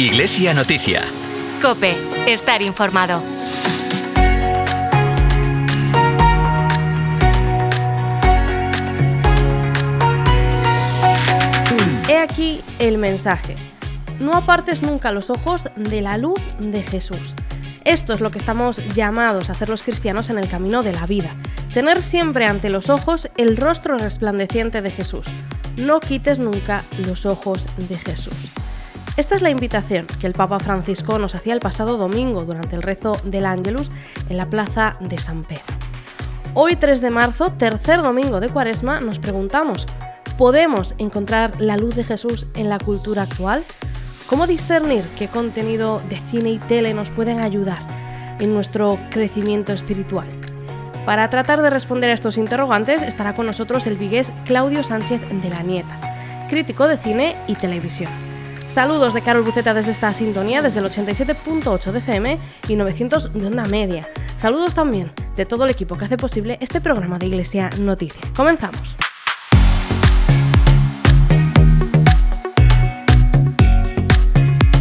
Iglesia Noticia. Cope, estar informado. He aquí el mensaje. No apartes nunca los ojos de la luz de Jesús. Esto es lo que estamos llamados a hacer los cristianos en el camino de la vida. Tener siempre ante los ojos el rostro resplandeciente de Jesús. No quites nunca los ojos de Jesús. Esta es la invitación que el Papa Francisco nos hacía el pasado domingo durante el rezo del Ángelus en la plaza de San Pedro. Hoy 3 de marzo, tercer domingo de Cuaresma, nos preguntamos, ¿podemos encontrar la luz de Jesús en la cultura actual? ¿Cómo discernir qué contenido de cine y tele nos pueden ayudar en nuestro crecimiento espiritual? Para tratar de responder a estos interrogantes estará con nosotros el vigués Claudio Sánchez de la Nieta, crítico de cine y televisión. Saludos de Carol Buceta desde esta sintonía, desde el 87.8 de FM y 900 de onda media. Saludos también de todo el equipo que hace posible este programa de Iglesia Noticia. Comenzamos.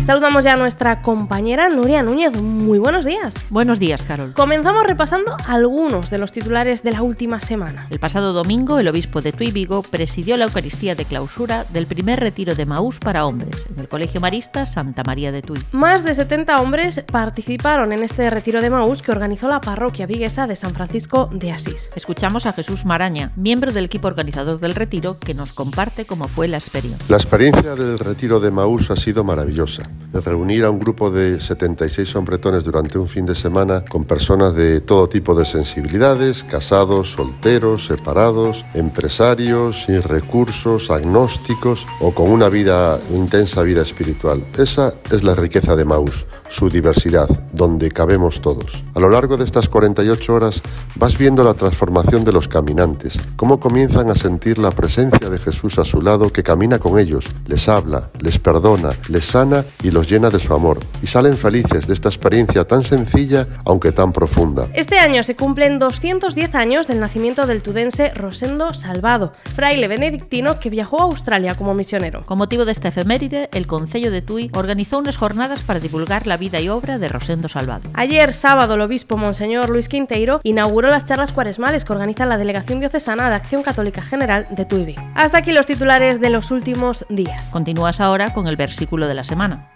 Saludamos ya a nuestra compañera Nuria Núñez. Muy buenos días. Buenos días, Carol. Comenzamos repasando algunos de los titulares de la última semana. El pasado domingo, el obispo de Tui Vigo presidió la Eucaristía de clausura del primer retiro de Maús para hombres en el Colegio Marista Santa María de Tui. Más de 70 hombres participaron en este retiro de Maús que organizó la parroquia viguesa de San Francisco de Asís. Escuchamos a Jesús Maraña, miembro del equipo organizador del retiro, que nos comparte cómo fue la experiencia. La experiencia del retiro de Maús ha sido maravillosa reunir a un grupo de 76 hombretones durante un fin de semana con personas de todo tipo de sensibilidades, casados, solteros, separados, empresarios, sin recursos, agnósticos o con una vida, intensa vida espiritual. Esa es la riqueza de Maús, su diversidad, donde cabemos todos. A lo largo de estas 48 horas vas viendo la transformación de los caminantes, cómo comienzan a sentir la presencia de Jesús a su lado que camina con ellos, les habla, les perdona, les sana y los llena de su amor y salen felices de esta experiencia tan sencilla aunque tan profunda. Este año se cumplen 210 años del nacimiento del tudense Rosendo Salvado, fraile benedictino que viajó a Australia como misionero. Con motivo de esta efeméride, el Concello de Tui organizó unas jornadas para divulgar la vida y obra de Rosendo Salvado. Ayer sábado el obispo Monseñor Luis Quinteiro inauguró las charlas cuaresmales que organiza la Delegación Diocesana de Acción Católica General de Tui. Hasta aquí los titulares de los últimos días. Continúas ahora con el versículo de la semana.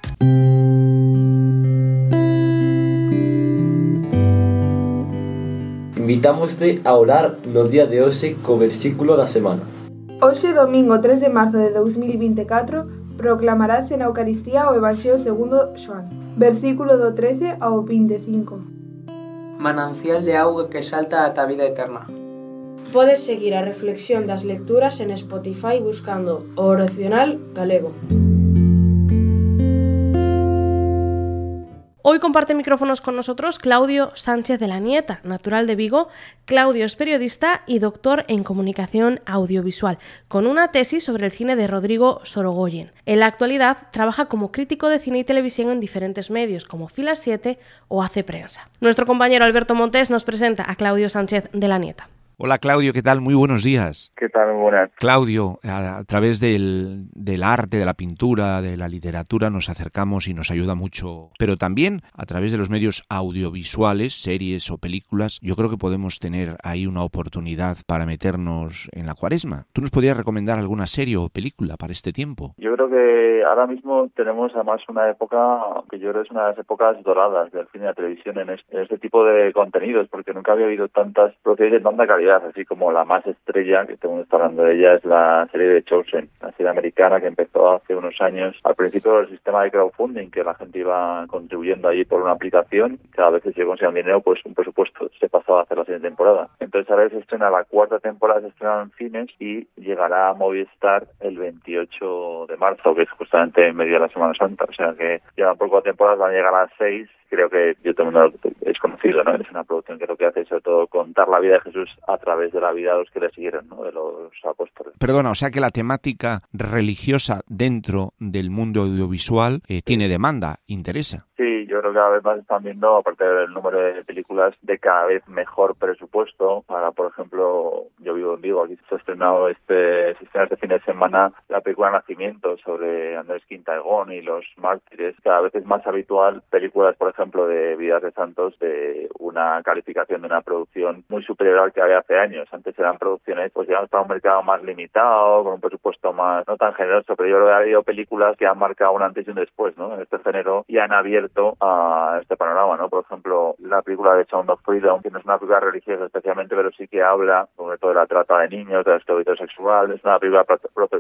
Invitámoste a orar no día de hoxe co versículo da semana. Hoxe, domingo 3 de marzo de 2024, proclamarase na Eucaristía o Evangelio segundo Xoán, versículo do 13 ao 25. Manancial de auga que salta ata a vida eterna. Podes seguir a reflexión das lecturas en Spotify buscando o Oracional Galego. Hoy comparte micrófonos con nosotros Claudio Sánchez de la Nieta, natural de Vigo. Claudio es periodista y doctor en comunicación audiovisual, con una tesis sobre el cine de Rodrigo Sorogoyen. En la actualidad trabaja como crítico de cine y televisión en diferentes medios, como Filas 7 o Hace Prensa. Nuestro compañero Alberto Montes nos presenta a Claudio Sánchez de la Nieta. Hola Claudio, ¿qué tal? Muy buenos días. ¿Qué tal? Muy buenas. Claudio, a, a través del, del, arte, de la pintura, de la literatura nos acercamos y nos ayuda mucho, pero también a través de los medios audiovisuales, series o películas, yo creo que podemos tener ahí una oportunidad para meternos en la cuaresma. ¿Tú nos podrías recomendar alguna serie o película para este tiempo? Yo creo que ahora mismo tenemos además una época que yo creo es una de las épocas doradas del cine y la televisión en este, en este tipo de contenidos, porque nunca había habido tantas producciones de tanta calidad así como la más estrella, que todo el está hablando de ella, es la serie de Chosen, la serie americana que empezó hace unos años al principio del sistema de crowdfunding, que la gente iba contribuyendo allí por una aplicación, cada vez que se conseguía dinero, pues un presupuesto se pasaba a hacer la siguiente temporada. Entonces ahora se estrena la cuarta temporada, se estrena en cines y llegará a Movistar el 28 de marzo, que es justamente en medio de la Semana Santa, o sea que llevan por cuatro temporadas, van a llegar a seis creo que yo mundo es conocido, ¿no? Es una producción que lo que hace es sobre todo contar la vida de Jesús través de la vida de los que le siguieron, ¿no? De los apóstoles. Perdona, o sea que la temática religiosa dentro del mundo audiovisual eh, tiene demanda, interesa. Sí, yo creo que cada vez más están viendo, aparte del número de películas, de cada vez mejor presupuesto. Para, por ejemplo, yo vivo en Vigo, aquí se ha estrenado este, este fin de semana la película Nacimiento sobre Andrés Quintaegón y los mártires. Cada vez es más habitual películas, por ejemplo, de Vidas de Santos, de una calificación de una producción muy superior al que había hace años. Antes eran producciones, pues ya para un mercado más limitado, con un presupuesto más, no tan generoso, pero yo creo que ha habido películas que han marcado un antes y un después, ¿no? En este género y han abierto a este panorama, ¿no? Por ejemplo, la película de Sound of Freedom, que no es una película religiosa especialmente, pero sí que habla sobre todo de la trata de niños, de la esclavitud sexual. Es una película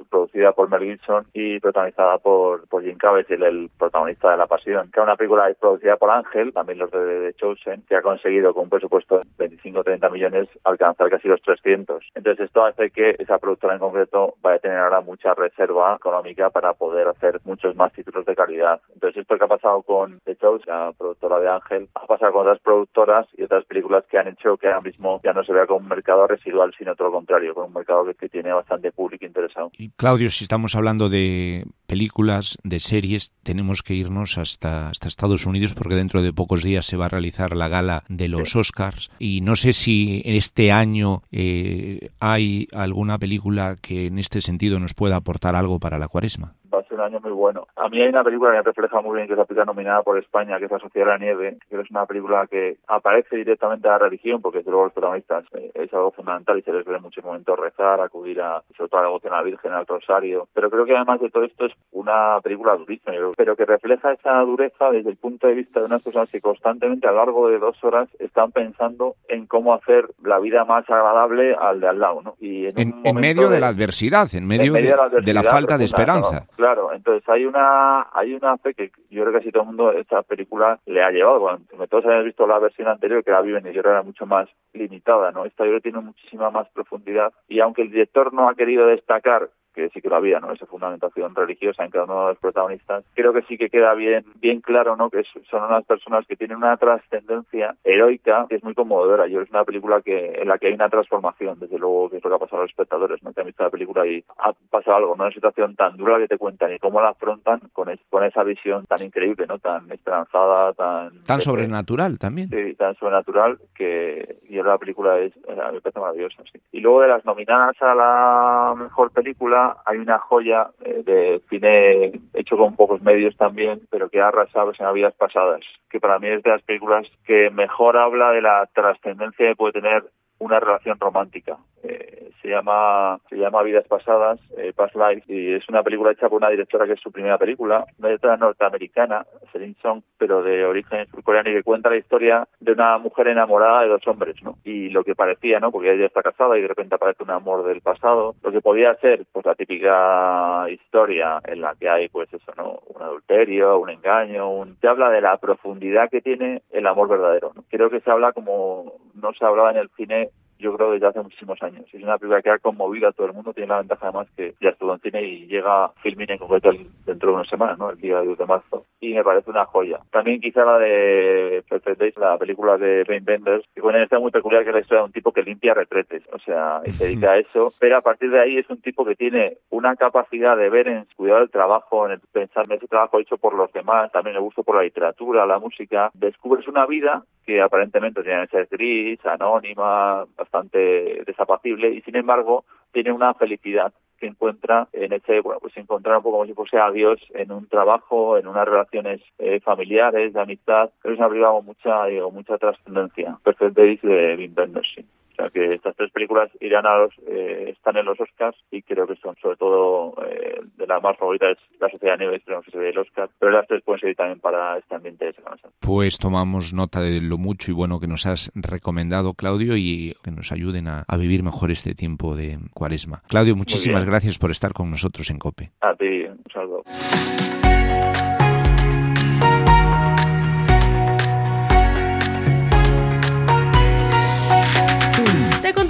producida por Mel Gibson y protagonizada por, por Jim Caviezel, el protagonista de La Pasión, que es una película producida por Ángel, también los de, de Chosen, que ha conseguido con un presupuesto de 25 o 30 millones alcanzar casi los 300. Entonces esto hace que esa productora en concreto vaya a tener ahora mucha reserva económica para poder hacer muchos más títulos de calidad. Entonces esto que ha pasado con The La productora de Ángel, ha pasado con otras productoras y otras películas que han hecho que ahora mismo ya no se vea como un mercado residual, sino todo lo contrario, con un mercado que, que tiene bastante público interesado. Y Claudio, si estamos hablando de películas, de series, tenemos que irnos hasta, hasta Estados Unidos porque dentro de pocos días se va a realizar la gala de los Oscars. Y no sé si en este año eh, hay alguna película que en este sentido nos pueda aportar algo para la cuaresma va a ser un año muy bueno. A mí hay una película que me refleja muy bien, que es la película nominada por España, que es La Sociedad de la Nieve, que es una película que aparece directamente a la religión, porque desde luego los protagonistas eh, es algo fundamental y se les ve en muchos momentos rezar, acudir a, sobre todo a la devoción a la Virgen, al Rosario. Pero creo que además de todo esto es una película durísima, pero que refleja esa dureza desde el punto de vista de unas personas que constantemente a lo largo de dos horas están pensando en cómo hacer la vida más agradable al de al lado, ¿no? Y en, en, medio de, la adversidad, en medio, en medio de, la de, la falta de esperanza. ¿no? Claro, entonces hay una hay una fe que yo creo que casi todo el mundo esta película le ha llevado. Todos habíamos visto la versión anterior que la Viven y yo era mucho más limitada, ¿no? Esta yo tiene muchísima más profundidad y aunque el director no ha querido destacar que sí que lo había, ¿no? Esa fundamentación religiosa en cada uno de los protagonistas. Creo que sí que queda bien, bien claro, ¿no? Que son unas personas que tienen una trascendencia heroica que es muy conmovedora. Yo es una película que en la que hay una transformación, desde luego, que es lo que ha pasado a los espectadores, ¿no? Que han visto la película y ha pasado algo, ¿no? Una situación tan dura que te cuentan y cómo la afrontan con, es, con esa visión tan increíble, ¿no? Tan esperanzada, tan... Tan sobrenatural también. Sí, tan sobrenatural que y la película es, me parece maravillosa, sí. Y luego de las nominadas a la mejor película hay una joya eh, de cine hecho con pocos medios también, pero que ha arrasado en vidas pasadas, que para mí es de las películas que mejor habla de la trascendencia que puede tener una relación romántica. Eh, se llama se llama Vidas Pasadas, eh, Past Life, y es una película hecha por una directora que es su primera película, una directora norteamericana, Celine Song, pero de origen surcoreano y que cuenta la historia de una mujer enamorada de dos hombres, ¿no? Y lo que parecía, ¿no? Porque ella está casada y de repente aparece un amor del pasado, lo que podía ser, pues la típica historia en la que hay, pues eso, ¿no? Un adulterio, un engaño, un... Se habla de la profundidad que tiene el amor verdadero, ¿no? Creo que se habla como no se hablaba en el cine yo creo desde hace muchísimos años. Es una película que ha conmovido a todo el mundo, tiene la ventaja además que ya estuvo en cine y llega filming en concreto dentro de una semana, ¿no? El día 2 de marzo. Y me parece una joya. También quizá la de Perfect Days, la película de Ben Benders, que con está muy peculiar que es la historia de un tipo que limpia retretes, o sea, y se dedica a eso, pero a partir de ahí es un tipo que tiene una capacidad de ver en cuidado del trabajo, en el pensar en ese trabajo hecho por los demás, también el gusto por la literatura, la música, descubres una vida que aparentemente tiene que ser gris, anónima, bastante desapacible y sin embargo tiene una felicidad que encuentra en ese, bueno, pues encontrar un poco como si fuese a Dios en un trabajo, en unas relaciones eh, familiares, de amistad. Es una película con mucha, digo, mucha trascendencia. Perfect Days de Wim. O sea que estas tres películas irán a los, eh, están en los Oscars y creo que son sobre todo eh, de las más favoritas La Sociedad de Nieve, esperemos que se vea el Oscar, pero las tres pueden servir también para este ambiente de Semana Santa. Pues tomamos nota de lo mucho y bueno que nos has recomendado, Claudio, y que nos ayuden a, a vivir mejor este tiempo de cuaresma. Claudio, muchísimas gracias por estar con nosotros en COPE. A ti, un saludo.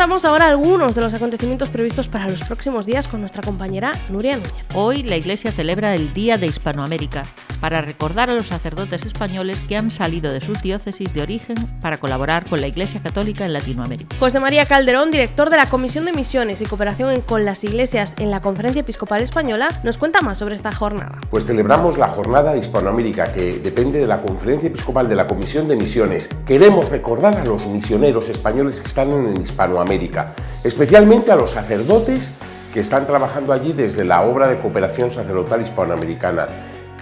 Te contamos ahora algunos de los acontecimientos previstos para los próximos días con nuestra compañera Nuria Núñez. Hoy la Iglesia celebra el Día de Hispanoamérica. Para recordar a los sacerdotes españoles que han salido de sus diócesis de origen para colaborar con la Iglesia Católica en Latinoamérica. José María Calderón, director de la Comisión de Misiones y Cooperación con las Iglesias en la Conferencia Episcopal Española, nos cuenta más sobre esta jornada. Pues celebramos la jornada de Hispanoamérica que depende de la Conferencia Episcopal de la Comisión de Misiones. Queremos recordar a los misioneros españoles que están en Hispanoamérica, especialmente a los sacerdotes que están trabajando allí desde la obra de cooperación sacerdotal hispanoamericana.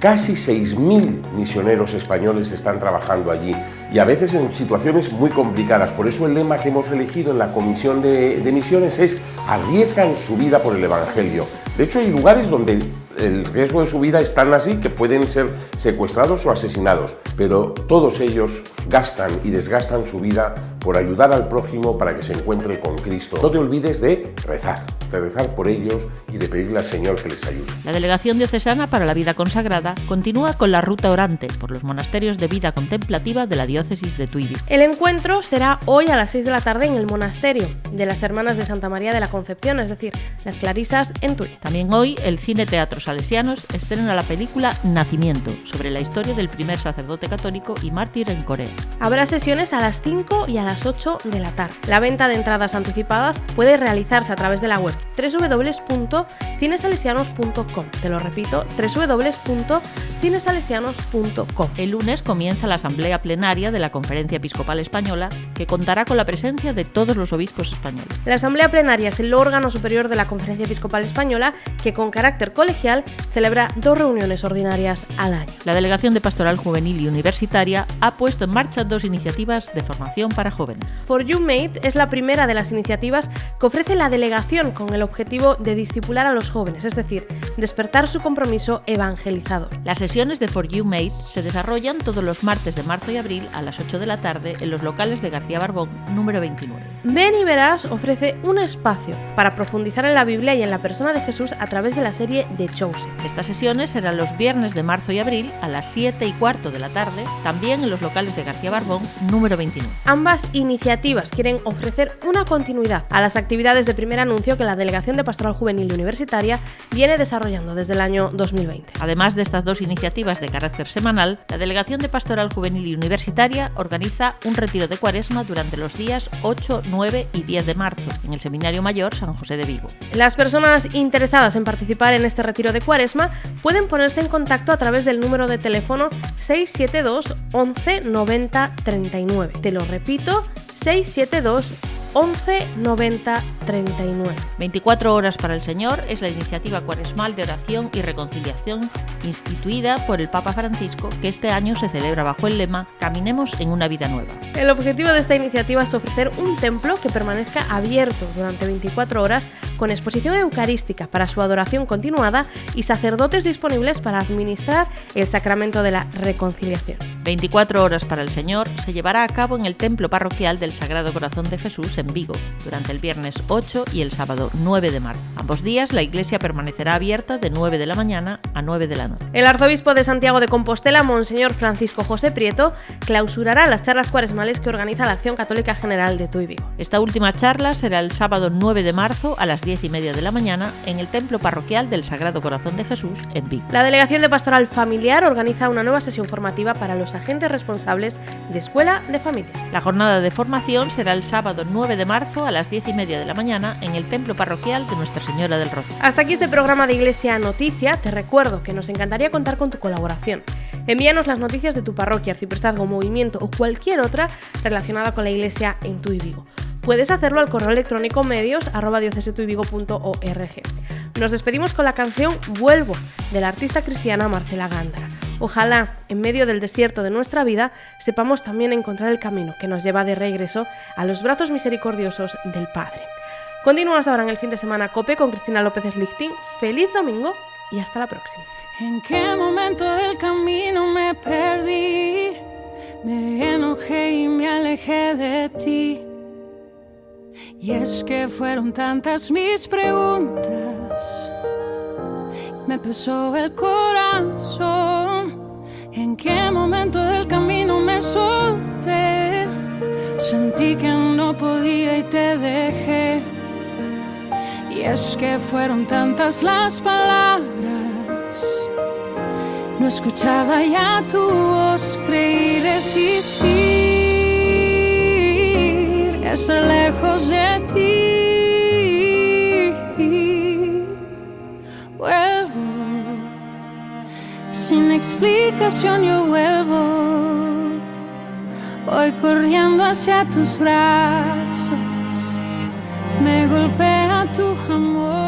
Casi 6.000 misioneros españoles están trabajando allí y a veces en situaciones muy complicadas. Por eso el lema que hemos elegido en la Comisión de, Misiones es arriesgan su vida por el Evangelio. De hecho, hay lugares donde el riesgo de su vida es tan así que pueden ser secuestrados o asesinados, pero todos ellos gastan y desgastan su vida por ayudar al prójimo para que se encuentre con Cristo. No te olvides de rezar, de rezar por ellos y de pedirle al Señor que les ayude. La Delegación Diocesana para la Vida Consagrada continúa con la ruta orante por los monasterios de vida contemplativa de la diócesis de Tuibi. El encuentro será hoy a las 6 de la tarde en el monasterio de las Hermanas de Santa María de la Concepción, es decir, las Clarisas en Tui. También hoy el Cine Teatro Salesianos estrena la película Nacimiento, sobre la historia del primer sacerdote católico y mártir en Corea. Habrá sesiones a las 5 y a las 8 de la tarde. La venta de entradas anticipadas puede realizarse a través de la web www www.cinesalesianos.com. Te lo repito, www.cinesalesianos.com. El lunes comienza la asamblea plenaria de la Conferencia Episcopal Española, que contará con la presencia de todos los obispos españoles. La asamblea plenaria es el órgano superior de la Conferencia Episcopal Española que con carácter colegial celebra dos reuniones ordinarias al año. La Delegación de Pastoral Juvenil y Universitaria ha puesto en marcha dos iniciativas de formación para jóvenes. For You Mate es la primera de las iniciativas que ofrece la delegación con el objetivo de discipular a los jóvenes, es decir, despertar su compromiso evangelizador. Las sesiones de For You Mate se desarrollan todos los martes de marzo y abril a las 8 de la tarde en los locales de García Barbón, número 29. Ven y Verás ofrece un espacio para profundizar en la Biblia y en la persona de Jesús a través de la serie The Chosen. Estas sesiones serán los viernes de marzo y abril a las 7 y cuarto de la tarde, también en los locales de García Barbón, número 29. Ambas iniciativas quieren ofrecer una continuidad a las actividades de primer anuncio que la Delegación de Pastoral Juvenil y Universitaria viene desarrollando desde el año 2020. Además de estas dos iniciativas de carácter semanal, la Delegación de Pastoral Juvenil y Universitaria organiza un retiro de cuaresma durante los días 8, 9 y 10 de marzo en el Seminario Mayor San José de Vigo. Las personas interesadas en participar en este retiro de cuaresma pueden ponerse en contacto a través del número de teléfono 672 11 90 39. Te lo repito, 672 11 90 39. 24 horas para el Señor es la iniciativa cuaresmal de oración y reconciliación instituida por el Papa Francisco que este año se celebra bajo el lema Caminemos en una vida nueva. El objetivo de esta iniciativa es ofrecer un templo que permanezca abierto durante 24 horas con exposición eucarística para su adoración continuada y sacerdotes disponibles para administrar el sacramento de la reconciliación. 24 horas para el Señor se llevará a cabo en el templo parroquial del Sagrado Corazón de Jesús en Vigo durante el viernes 8 y el sábado 9 de marzo. Ambos días la iglesia permanecerá abierta de 9 de la mañana a 9 de la noche. El arzobispo de Santiago de Compostela, Monseñor Francisco José Prieto, clausurará las charlas cuaresmales que organiza la Acción Católica General de Tuy Vigo. Esta última charla será el sábado 9 de marzo a las 10 y media de la mañana en el templo parroquial del Sagrado Corazón de Jesús en Vigo. La Delegación de Pastoral Familiar organiza una nueva sesión formativa para los agentes responsables de Escuela de Familias. La jornada de formación será el sábado 9 de marzo a las 10 y media de la mañana en el templo parroquial de Nuestra Señora del Rocío. Hasta aquí este programa de Iglesia Noticia. Te recuerdo que nos encantaría contar con tu colaboración. Envíanos las noticias de tu parroquia, arciprestazgo, movimiento o cualquier otra relacionada con la Iglesia en tu Vigo. Puedes hacerlo al correo electrónico medios. Nos despedimos con la canción Vuelvo de la artista cristiana Marcela Gándara. Ojalá, en medio del desierto de nuestra vida, sepamos también encontrar el camino que nos lleva de regreso a los brazos misericordiosos del Padre. Continúas ahora en el fin de semana COPE con Cristina López Slichting. Feliz domingo y hasta la próxima. ¿En qué momento del camino me solté? Sentí que no podía y te dejé. Y es que fueron tantas las palabras No escuchaba ya tu voz, creí resistir, estar lejos de ti. Explicación yo vuelvo. Voy corriendo hacia tus brazos, me golpea tu amor.